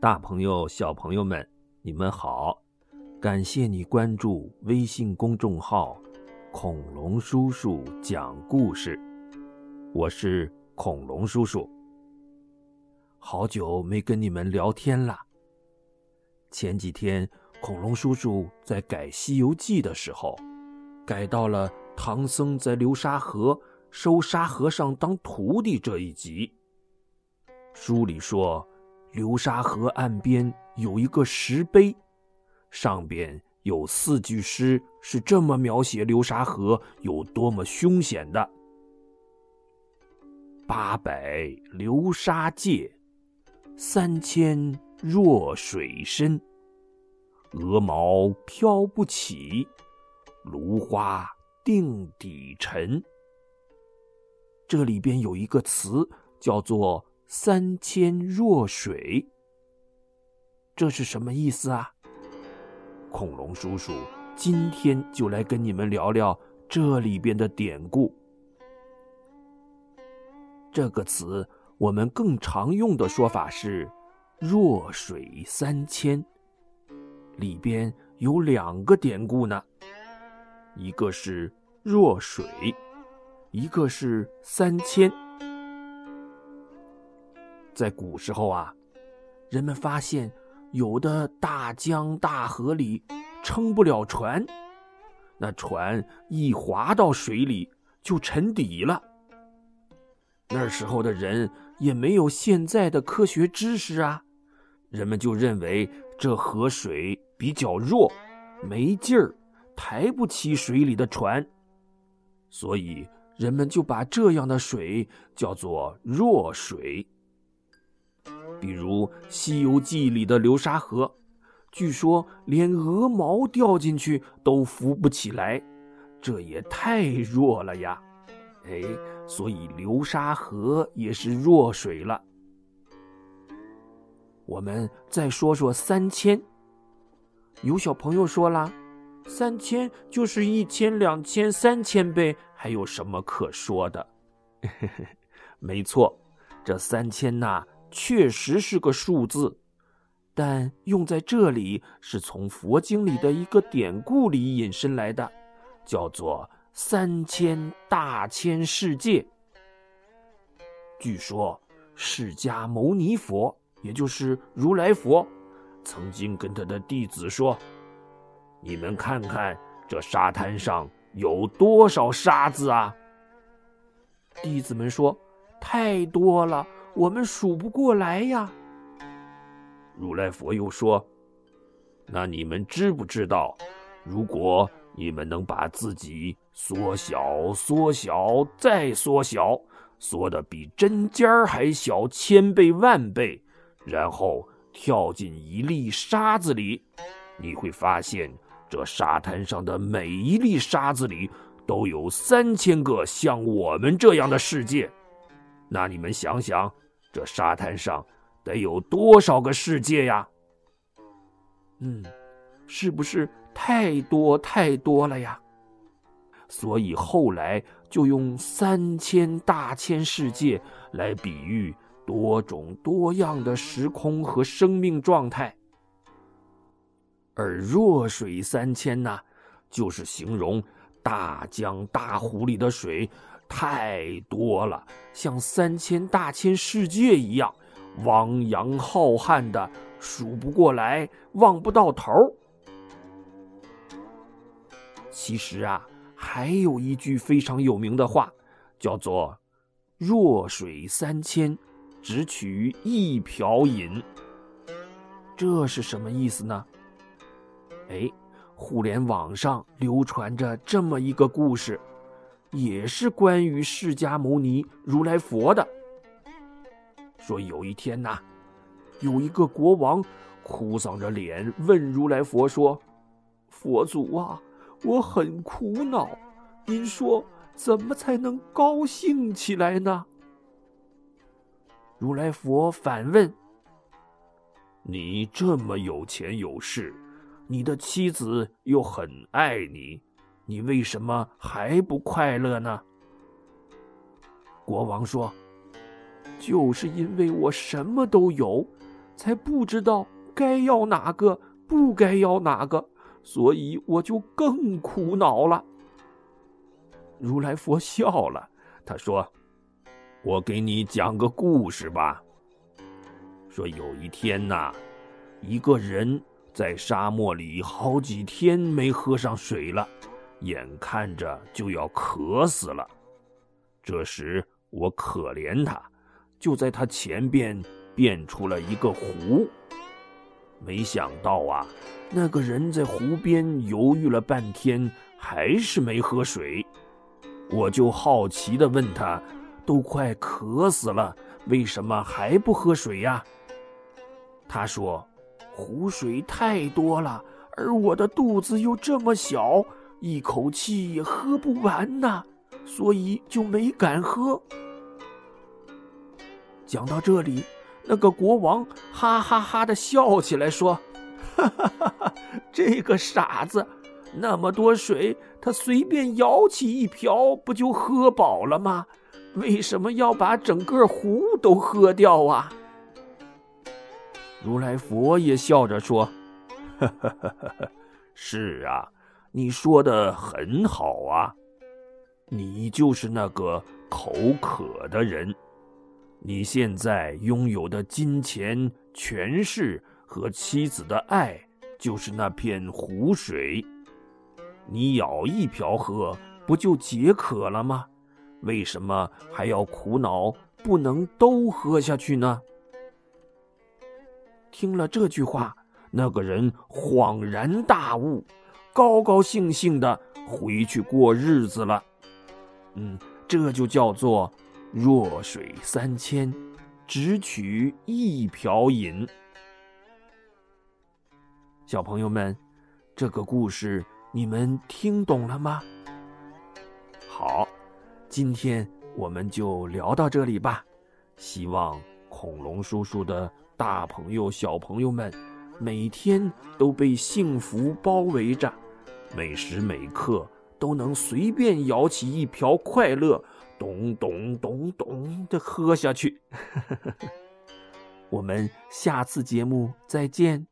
大朋友、小朋友们，你们好！感谢你关注微信公众号“恐龙叔叔讲故事”，我是恐龙叔叔。好久没跟你们聊天了。前几天，恐龙叔叔在改《西游记》的时候，改到了唐僧在流沙河收沙和尚当徒弟这一集。书里说。流沙河岸边有一个石碑，上边有四句诗，是这么描写流沙河有多么凶险的：“八百流沙界，三千弱水深。鹅毛飘不起，芦花定底沉。”这里边有一个词叫做。三千弱水，这是什么意思啊？恐龙叔叔今天就来跟你们聊聊这里边的典故。这个词我们更常用的说法是“弱水三千”，里边有两个典故呢，一个是弱水，一个是三千。在古时候啊，人们发现有的大江大河里撑不了船，那船一滑到水里就沉底了。那时候的人也没有现在的科学知识啊，人们就认为这河水比较弱，没劲儿，抬不起水里的船，所以人们就把这样的水叫做弱水。比如《西游记》里的流沙河，据说连鹅毛掉进去都浮不起来，这也太弱了呀！哎，所以流沙河也是弱水了。我们再说说三千。有小朋友说了，三千就是一千、两千、三千倍，还有什么可说的？没错，这三千呐。确实是个数字，但用在这里是从佛经里的一个典故里引申来的，叫做“三千大千世界”。据说，释迦牟尼佛，也就是如来佛，曾经跟他的弟子说：“你们看看这沙滩上有多少沙子啊？”弟子们说：“太多了。”我们数不过来呀。如来佛又说：“那你们知不知道，如果你们能把自己缩小、缩小再缩小，缩的比针尖儿还小千倍万倍，然后跳进一粒沙子里，你会发现这沙滩上的每一粒沙子里都有三千个像我们这样的世界。”那你们想想，这沙滩上得有多少个世界呀？嗯，是不是太多太多了呀？所以后来就用三千大千世界来比喻多种多样的时空和生命状态。而弱水三千呢，就是形容大江大湖里的水。太多了，像三千大千世界一样，汪洋浩瀚的，数不过来，望不到头。其实啊，还有一句非常有名的话，叫做“弱水三千，只取一瓢饮”。这是什么意思呢？哎，互联网上流传着这么一个故事。也是关于释迦牟尼如来佛的。说有一天呐，有一个国王哭丧着脸问如来佛说：“佛祖啊，我很苦恼，您说怎么才能高兴起来呢？”如来佛反问：“你这么有钱有势，你的妻子又很爱你。”你为什么还不快乐呢？国王说：“就是因为我什么都有，才不知道该要哪个，不该要哪个，所以我就更苦恼了。如来佛笑了，他说：“我给你讲个故事吧。说有一天呐，一个人在沙漠里好几天没喝上水了，眼看着就要渴死了。这时我可怜他，就在他前边变出了一个湖。没想到啊，那个人在湖边犹豫了半天，还是没喝水。”我就好奇的问他：“都快渴死了，为什么还不喝水呀？”他说：“湖水太多了，而我的肚子又这么小，一口气也喝不完呐，所以就没敢喝。”讲到这里，那个国王哈哈哈的笑起来，说：“哈哈哈哈，这个傻子！”那么多水，他随便舀起一瓢，不就喝饱了吗？为什么要把整个湖都喝掉啊？如来佛也笑着说：“ 是啊，你说的很好啊，你就是那个口渴的人。你现在拥有的金钱、权势和妻子的爱，就是那片湖水。”你舀一瓢喝，不就解渴了吗？为什么还要苦恼不能都喝下去呢？听了这句话，那个人恍然大悟，高高兴兴的回去过日子了。嗯，这就叫做弱水三千，只取一瓢饮。小朋友们，这个故事。你们听懂了吗？好，今天我们就聊到这里吧。希望恐龙叔叔的大朋友、小朋友们每天都被幸福包围着，每时每刻都能随便舀起一瓢快乐，咚咚咚咚的喝下去。我们下次节目再见。